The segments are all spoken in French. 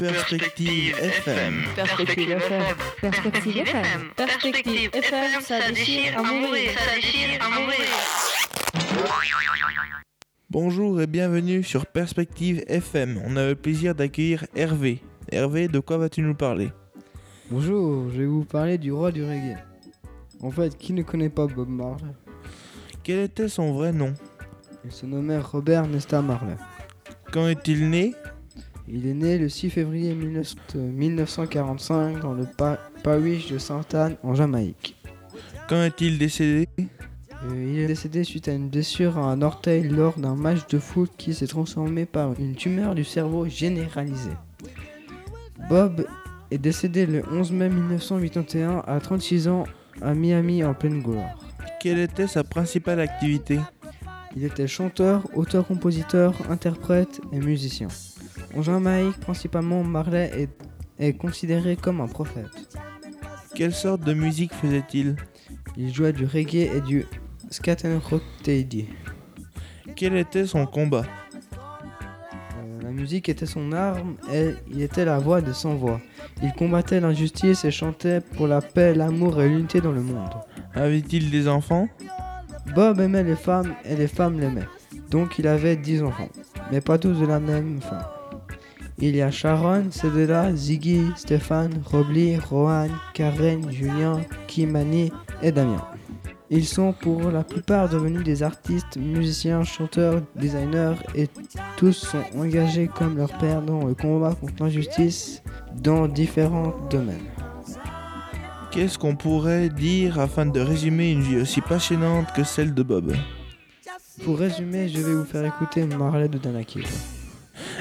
Perspective FM. Perspective FM. Perspective FM. Perspective FM, ça déchire à mourir. Ça déchire à mourir. Bonjour et bienvenue sur Perspective FM. On a le plaisir d'accueillir Hervé. Hervé, de quoi vas-tu nous parler? Bonjour, je vais vous parler du roi du reggae. En fait, qui ne connaît pas Bob Marley? Quel était son vrai nom? Il se nommait Robert Nesta Marley. Quand est-il né? Il est né le 6 février 19 euh, 1945 dans le pa- parish de Sainte-Anne en Jamaïque. Quand est-il décédé? Euh, il est décédé suite à une blessure à un orteil lors d'un match de foot qui s'est transformé par une tumeur du cerveau généralisée. Bob est décédé le 11 mai 1981 à 36 ans à Miami en pleine gloire. Quelle était sa principale activité? Il était chanteur, auteur-compositeur, interprète et musicien. En Jamaïque, principalement, Marley est, est considéré comme un prophète. Quelle sorte de musique faisait-il? Il jouait du reggae et du scat and rock teddy. Quel était son combat? Euh, la musique était son arme et il était la voix de sans voix. Il combattait l'injustice et chantait pour la paix, l'amour et l'unité dans le monde. Avait-il des enfants? Bob aimait les femmes et les femmes l'aimaient. Donc il avait 10 enfants, mais pas tous de la même femme. Il y a Sharon, Cedella, Ziggy, Stéphane, Robley, Rohan, Karen, Julien, Kimani et Damien. Ils sont pour la plupart devenus des artistes, musiciens, chanteurs, designers et tous sont engagés comme leur père dans le combat contre l'injustice dans différents domaines. Qu'est-ce qu'on pourrait dire afin de résumer une vie aussi passionnante que celle de Bob? Pour résumer, je vais vous faire écouter Marley de Danakil.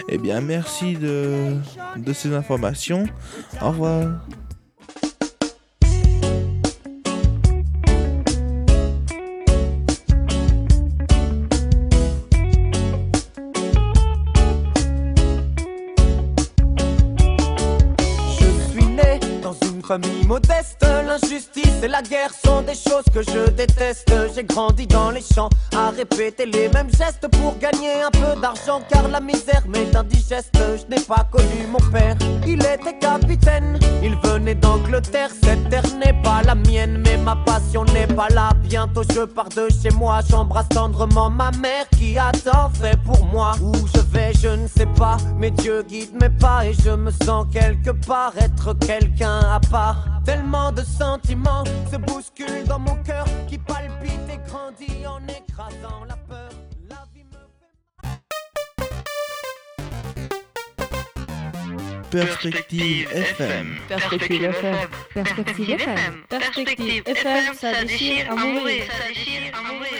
Eh bien, merci de, ces informations. Au revoir. Famille modeste. L'injustice et la guerre sont des choses que je déteste. J'ai grandi dans les champs à répéter les mêmes gestes pour gagner un peu d'argent. Car la misère m'est indigeste. Je n'ai pas connu mon père. Il était capitaine. Il venait d'Angleterre. Cette terre n'est pas la mienne, mais ma passion n'est pas là. Bientôt je pars de chez moi. J'embrasse tendrement ma mère qui a tant fait pour moi. Je ne sais pas. Mais Dieu guide mes pas et je me sens quelque part être quelqu'un à part. Tellement de sentiments se bousculent dans mon cœur qui palpite et grandit en écrasant la peur. La vie me fait Perspective FM. Perspective FM. Perspective FM. Perspective FM, ça déchire à mourir. Ça déchire à mourir.